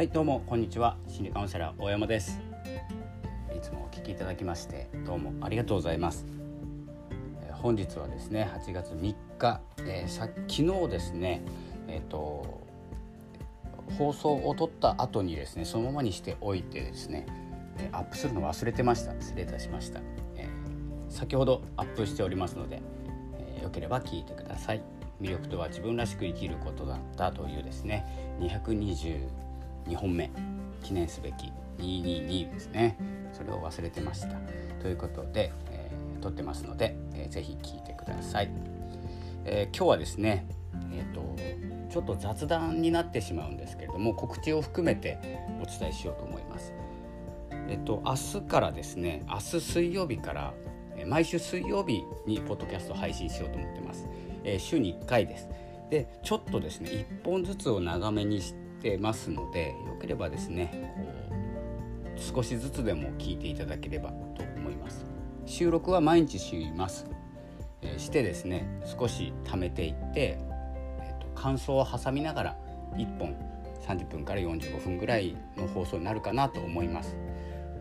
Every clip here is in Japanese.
はいどうもこんにちは。心理カウンセラー大山です。いつもお聞きいただきましてどうもありがとうございます。え本日はですね8月3日、えーさ昨日ですねえっ、と放送を撮った後にですねそのままにしておいてですねえアップするの忘れてました。失礼いたしました、えー先ほどアップしておりますので、えーよければ聞いてください。魅力とは自分らしく生きることだったというですね2。2 2本目記念すべき222ですね。それを忘れてました。ということで、えー撮ってますので、えーぜひ聞いてください、えー今日はですねえっ、とちょっと雑談になってしまうんですけれども告知を含めてお伝えしようと思います。えっと、明日からですね明日水曜日からえー毎週水曜日にポッドキャストを配信しようと思ってます、えー週に1回です。でちょっとですね1本ずつを長めにしてますのでよければですねこう少しずつでも聞いていただければと思います。収録は毎日します、えーしてですね少し貯めていって、えーと感想を挟みながら1本30分から45分ぐらいの放送になるかなと思います。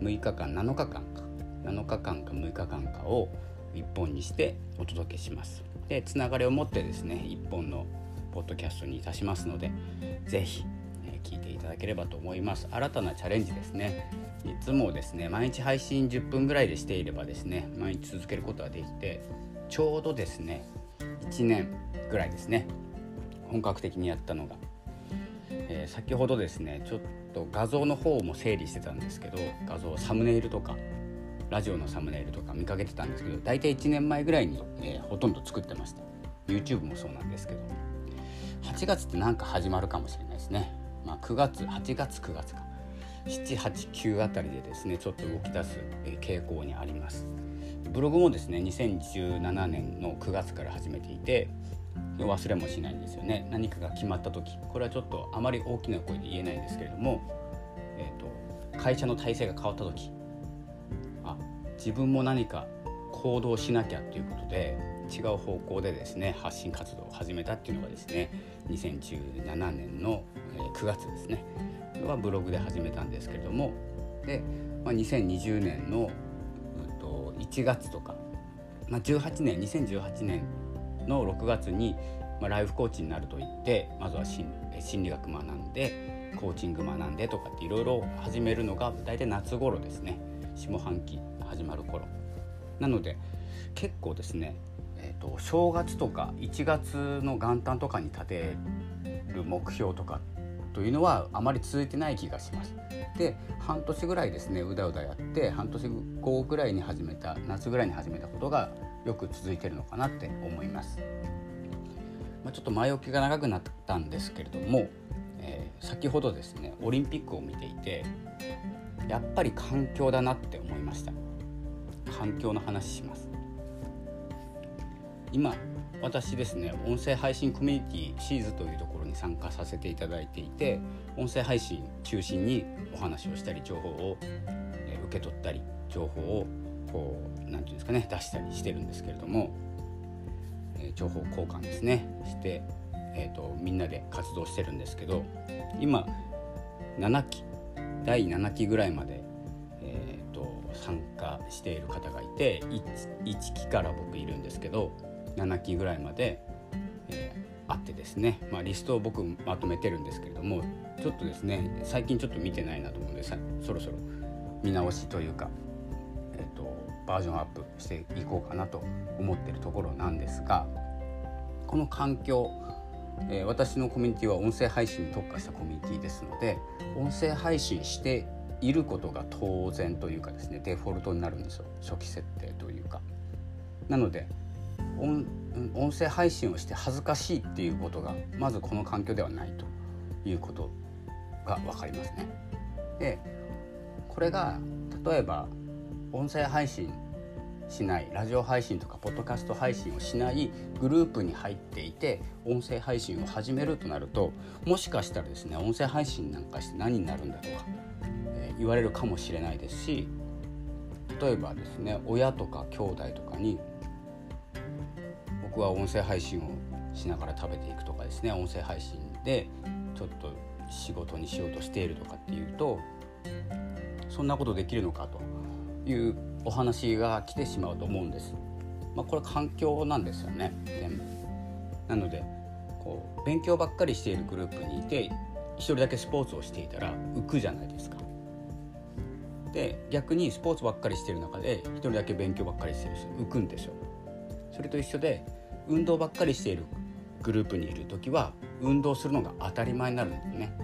6日間7日間か。7日間か6日間かを1本にしてお届けします。でつながりを持ってですね1本のポッドキャストにいたしますのでぜひ、えー聞いていただければと思います。新たなチャレンジですね。いつもですね毎日配信10分ぐらいでしていればですね毎日続けることができてちょうどですね1年ぐらいですね本格的にやったのが。えー先ほどですねちょっと画像の方も整理してたんですけど画像サムネイルとかラジオのサムネイルとか見かけてたんですけど大体1年前ぐらいに、えーほとんど作ってました。YouTube もそうなんですけど。8月ってなんか始まるかもしれないですね、まあ、9月8月9月か。789あたりでですねちょっと動き出す、傾向にあります。ブログもですね2017年の9月から始めていて忘れもしないんですよね。何かが決まった時。これはちょっとあまり大きな声で言えないんですけれども、えー、と会社の体制が変わった時。あ自分も何か行動しなきゃということで違う方向でですね発信活動を始めたっていうのがですね2017年の9月ですねはブログで始めたんですけれどもで、まあ、2020年の、うんと1月とか、まあ、18年2018年の6月に、まあ、ライフコーチになると言ってまずは心心理学学んでコーチング学んでとかっていろいろ始めるのが大体夏頃ですね。下半期始まる頃。なので結構ですね、えー、と正月とか1月の元旦とかに立てる目標とかっというのはあまり続いてない気がします。で半年ぐらいですねうだうだやって半年後ぐらいに始めた夏ぐらいに始めたことがよく続いてるのかなって思います。まあ、ちょっと前置きが長くなったんですけれども、えー先ほどですねオリンピックを見ていてやっぱり環境だなって思いました環境の話します今私ですね音声配信コミュニティシーズというところに参加させていただいていて音声配信中心にお話をしたり情報を、受け取ったり情報をこうなんていうんですかね出したりしてるんですけれども、情報交換ですねして、えー、とみんなで活動してるんですけど今7期第7期ぐらいまで、えー、と参加している方がいて 1, 1期から僕いるんですけど7期ぐらいまで、えーあってですね、まあ、リストを僕まとめてるんですけれどもちょっとですね最近ちょっと見てないなと思うのでさそろそろ見直しというか、えー、とバージョンアップしていこうかなと思ってるところなんですがこの環境、え私のコミュニティは音声配信に特化したコミュニティですので音声配信していることが当然というかですねデフォルトになるんですよ初期設定というか。なので音音声配信をして恥ずかしいっていうことがまずこの環境ではないということが分かりますね。でこれが例えば音声配信しないラジオ配信とかポッドキャスト配信をしないグループに入っていて音声配信を始めるとなるともしかしたらですね音声配信なんかして何になるんだとか、えー言われるかもしれないですし例えばですね親とか兄弟とかに僕は音声配信をしながら食べていくとかですね音声配信でちょっと仕事にしようとしているとかっていうとそんなことできるのかというお話が来てしまうと思うんです。まあ、これ環境なんですよね全部。なのでこう勉強ばっかりしているグループにいて一人だけスポーツをしていたら浮くじゃないですか。で逆にスポーツばっかりしてる中で一人だけ勉強ばっかりしてる人浮くんですよ。それと一緒で運動ばっかりしているグループにいる時は運動するのが当たり前になるんですね。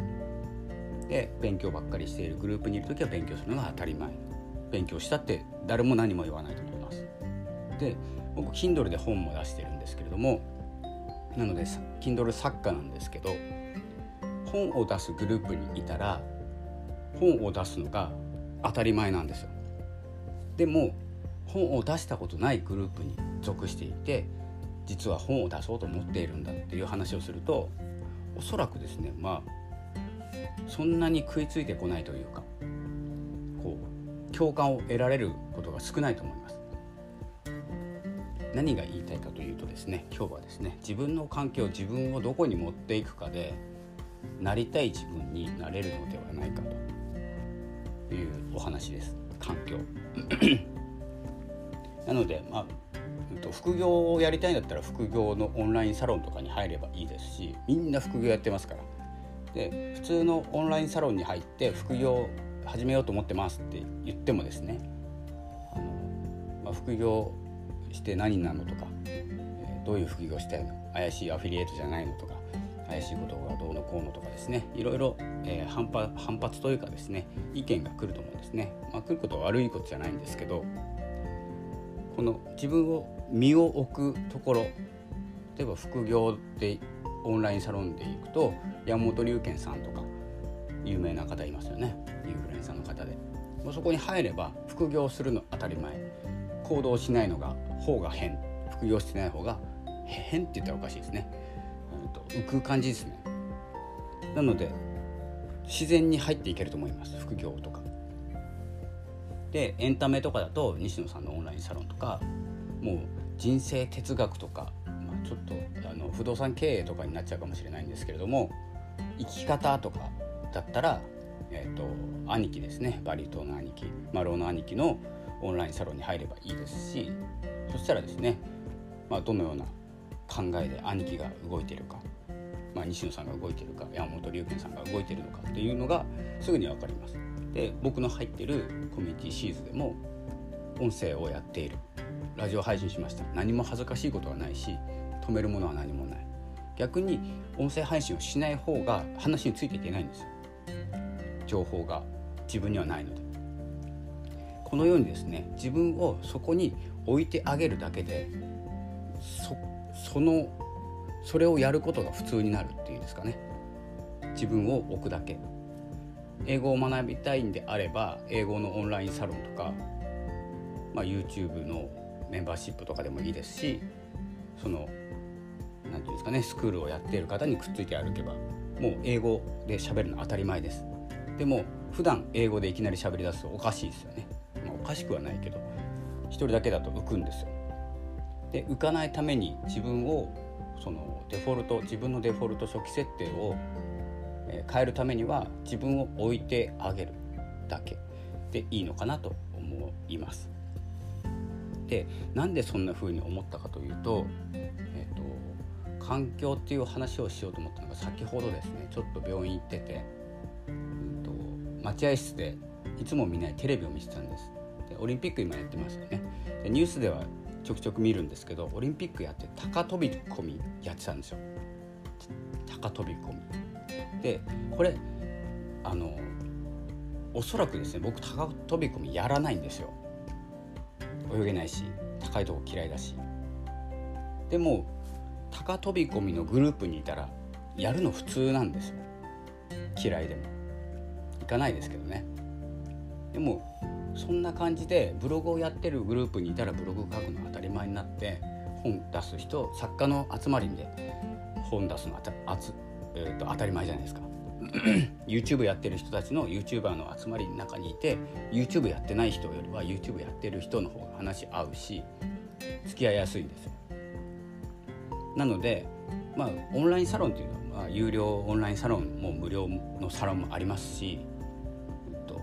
で勉強ばっかりしているグループにいる時は勉強するのが当たり前勉強したって誰も何も言わないと思います。で僕 Kindle で本も出してるんですけれどもなので Kindle 作家なんですけど本を出すグループにいたら本を出すのが当たり前なんですよ。でも本を出したことないグループに属していて実は本を出そうと思っているんだっていう話をするとおそらくですねまあそんなに食いついてこないというかこう共感を得られることが少ないと思います。何が言いたいかというとですね今日はですね自分の環境自分をどこに持っていくかでなりたい自分になれるのではないかと。いうお話です。環境。なのでまあ副業をやりたいんだったら副業のオンラインサロンとかに入ればいいですしみんな副業やってますから。で普通のオンラインサロンに入って副業始めようと思ってますって言ってもですねあの、まあ、副業して何なのとか、え、どういう副業したいの怪しいアフィリエイトじゃないのとか怪しいことがどうのこうのとかですねいろいろ、えー、反発反発というかですね意見が来ると思うんですね、まあ、来ることは悪いことじゃないんですけどこの自分を身を置くところ例えば副業でオンラインサロンで行くと山本龍賢さんとか有名な方いますよね。インフルエンサーの方で。もうそこに入れば副業するの当たり前。行動しないのが方が変。副業してない方が変って言ったらおかしいですね。うん、と浮く感じですね。なので自然に入っていけると思います。副業とか。でエンタメとかだと西野さんのオンラインサロンとかもう人生哲学とか、まあ、ちょっとあの不動産経営とかになっちゃうかもしれないんですけれども生き方とかだったら、えーと、兄貴ですねバリ島の兄貴丸尾の兄貴のオンラインサロンに入ればいいですしそしたらですね、まあ、どのような考えで兄貴が動いているか、まあ、西野さんが動いているか山本龍賢さんが動いているのかっていうのがすぐに分かります。で僕の入ってるコミュニティシーズでも音声をやっているラジオ配信しました。何も恥ずかしいことはないし止めるものは何もない。逆に音声配信をしない方が話についていけないんですよ。情報が自分にはないので。このようにですね自分をそこに置いてあげるだけでそそのそれをやることが普通になるっていうんですかね。自分を置くだけ。英語を学びたいんであれば英語のオンラインサロンとか、まあ、YouTube のメンバーシップとかでもいいですしその何て言うんですかねスクールをやっている方にくっついて歩けばもう英語で喋るの当たり前です。でも普段英語でいきなり喋り出すとおかしいですよね、まあ、おかしくはないけど一人だけだと浮くんですよ。で浮かないために自分をそのデフォルト自分のデフォルト初期設定を変えるためには自分を置いてあげるだけでいいのかなと思います。でなんでそんな風に思ったかというと,、えーと、環境っていう話をしようと思ったのが先ほどですねちょっと病院行ってて、うんと、待合室でいつも見ないテレビを見てたんです。でオリンピック今やってますよね。でニュースではちょくちょく見るんですけどオリンピックやって高飛び込みやってたんですよ。高飛び込み。でこれあのおそらくですね僕高飛び込みやらないんですよ。泳げないし高いとこ嫌いだし。でも高飛び込みのグループにいたらやるの普通なんですよ。嫌いでも。行かないですけどね。でもそんな感じでブログをやってるグループにいたらブログ書くの当たり前になって本出す人作家の集まりで本出すのあつえーと、当たり前じゃないですか。YouTube やってる人たちの YouTuber の集まりの中にいて YouTube やってない人よりは YouTube やってる人の方が話合うし付き合いやすいんですよ。なのでまあオンラインサロンっていうのは、まあ、有料オンラインサロンも無料のサロンもありますし、えっと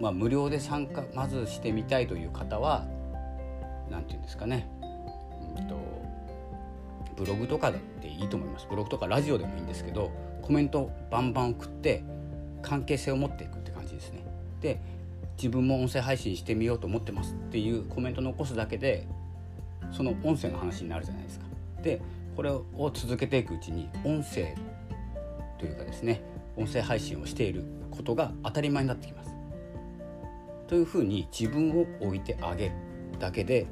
まあ、無料で参加まずしてみたいという方は何て言うんですかね、うんと、ブログとかでいいと思います。ブログとかラジオでもいいんですけどコメントバンバン送って関係性を持っていくって感じですね。で自分も音声配信してみようと思ってますっていうコメント残すだけでその音声の話になるじゃないですか。でこれを続けていくうちに音声というかですね音声配信をしていることが当たり前になってきます。というふうに自分を置いてあげるだけで、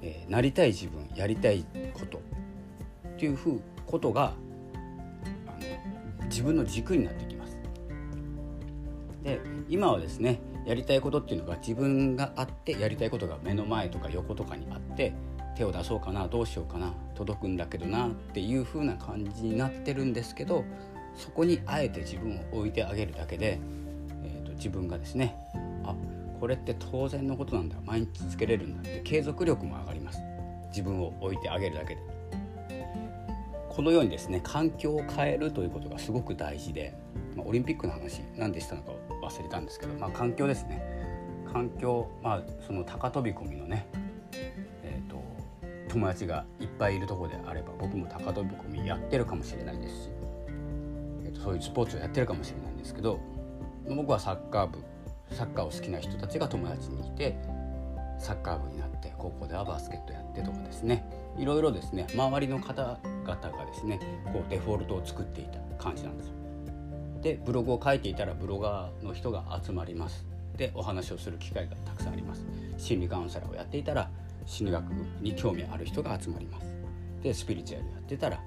えー、なりたい自分やりたいことっていうふうことが自分の軸になってきます。で今はですねやりたいことっていうのが自分があってやりたいことが目の前とか横とかにあって手を出そうかなどうしようかな届くんだけどなっていう風な感じになってるんですけどそこにあえて自分を置いてあげるだけで、えーと、自分がですねあこれって当然のことなんだ毎日続けれるんだって継続力も上がります自分を置いてあげるだけでこのようにですね環境を変えるということがすごく大事で、まあ、オリンピックの話何でしたのか忘れたんですけど、まあ、環境ですね。環境まあその高飛び込みのねえー、と友達がいっぱいいるとこであれば僕も高飛び込みやってるかもしれないですし、えーと、そういうスポーツをやってるかもしれないんですけど僕はサッカー部サッカーを好きな人たちが友達にいてサッカー部になって高校ではバスケットやってとかですね。いろいろですね周りの方々がですねこうデフォルトを作っていた感じなんですよ。でブログを書いていたらブロガーの人が集まります。でお話をする機会がたくさんあります。心理カウンセラーをやっていたら心理学に興味ある人が集まりますでスピリチュアルやってたら、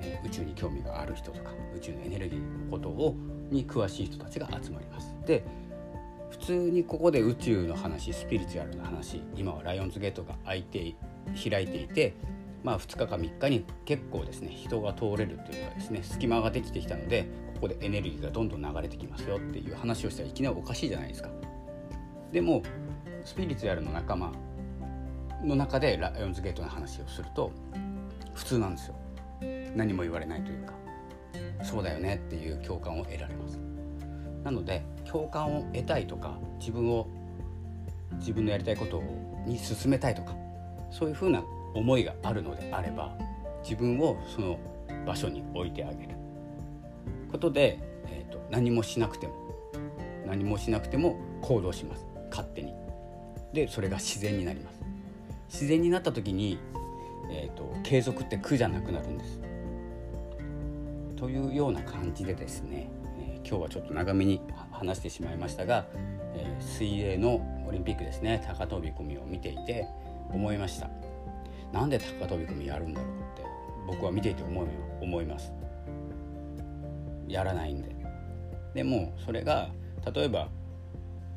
えー、宇宙に興味がある人とか宇宙のエネルギーのことをに詳しい人たちが集まりますで普通にここで宇宙の話スピリチュアルな話今はライオンズゲートが開いて開いていてまあ2日か3日に結構ですね人が通れるというかですね隙間ができてきたのでここでエネルギーがどんどん流れてきますよっていう話をしたらいきなりおかしいじゃないですか。でもスピリチュアルの仲間の中でライオンズゲートの話をすると普通なんですよ何も言われないというかそうだよねっていう共感を得られますなので共感を得たいとか自分を自分のやりたいことに進めたいとかそういうふうな思いがあるのであれば自分をその場所に置いてあげる。ことで、えーと、何もしなくても何もしなくても行動します。勝手に。でそれが自然になります。自然になった時に、えーと、継続って苦じゃなくなるんです。というような感じでですね、えー、今日はちょっと長めに話してしまいましたが、えー、水泳のオリンピックですね高飛び込みを見ていて思いました。なんで高飛び込みやるんだろうって僕は見ていて思う思います。やらないんで。でもそれが例えば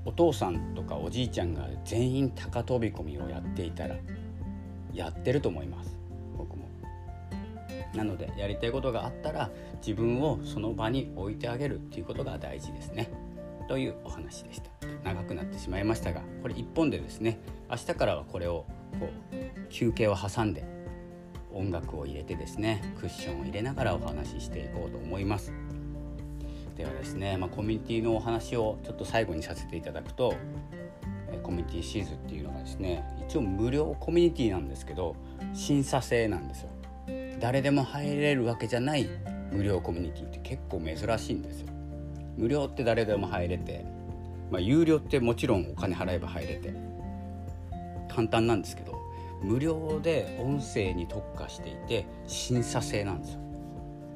お父さんとかおじいちゃんが全員高飛び込みをやっていたらやってると思います。僕も。なのでやりたいことがあったら自分をその場に置いてあげるっていうことが大事ですね。というお話でした。長くなってしまいましたがこれ1本でですね明日からはこれをこう休憩を挟んで音楽を入れてですねクッションを入れながらお話ししていこうと思います。ではですね、まあ、コミュニティのお話をちょっと最後にさせていただくとコミュニティシーズっていうのがですね一応無料コミュニティなんですけど審査制なんですよ。誰でも入れるわけじゃない無料コミュニティって結構珍しいんですよ。無料って誰でも入れて、まあ、有料ってもちろんお金払えば入れて簡単なんですけど無料で音声に特化していて審査制なんですよ。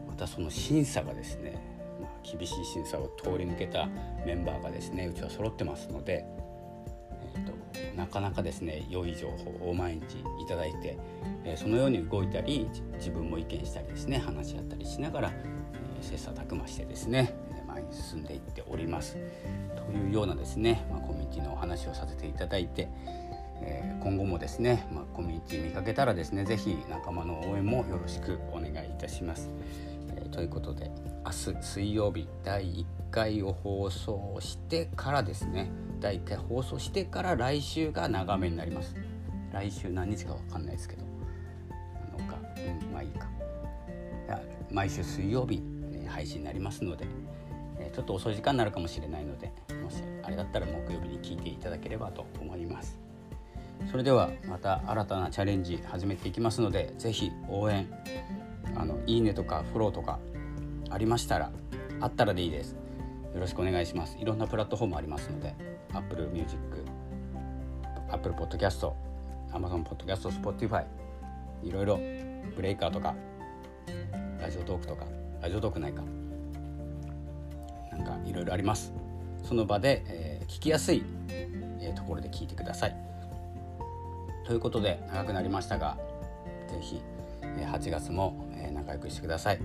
またその審査がですねま厳しい審査を通り抜けたメンバーがですねうちは揃ってますので、えーと、なかなかですね良い情報を毎日いただいて、えー、そのように動いたり自分も意見したりですね話し合ったりしながら、えー、切磋琢磨してですね前に進んでいっております。というようなですね、まあ、コミュニティのお話をさせていただいてえー、今後もですね、まあ、コミュニティ見かけたらですね是非仲間の応援もよろしくお願いいたします。えー、ということで明日水曜日第1回を放送してからですね第1回放送してから来週が長めになります。来週何日か分かんないですけどのか、うん、まあいいか。毎週水曜日、え配信になりますので、えちょっと遅い時間になるかもしれないのでもしあれだったら木曜日に聞いていただければと思います。それではまた新たなチャレンジ始めていきますので是非応援あのいいねとかフォローとかありましたらあったらでいいです。よろしくお願いします。いろんなプラットフォームありますので Apple Music Apple Podcast Amazon Podcast Spotify いろいろブレイカーとかラジオトークとかラジオトークないかなんかいろいろあります。その場で、えー、聞きやすい、えー、ところで聞いてください。ということで長くなりましたが是非、え、8月も、え、仲良くしてください。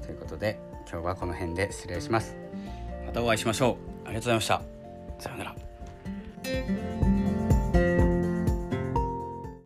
ということで今日はこの辺で失礼します。またお会いしましょう。ありがとうございました。さようなら。